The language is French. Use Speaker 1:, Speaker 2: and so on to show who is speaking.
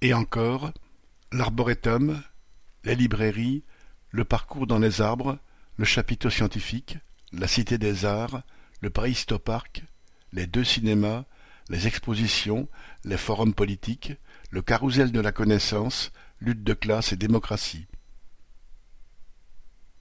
Speaker 1: Et encore, l'arboretum, les librairies, le parcours dans les arbres, le chapiteau scientifique, la Cité des Arts, le Paris-Histopark, les deux cinémas, les expositions, les forums politiques, le carrousel de la connaissance, lutte de classe et démocratie.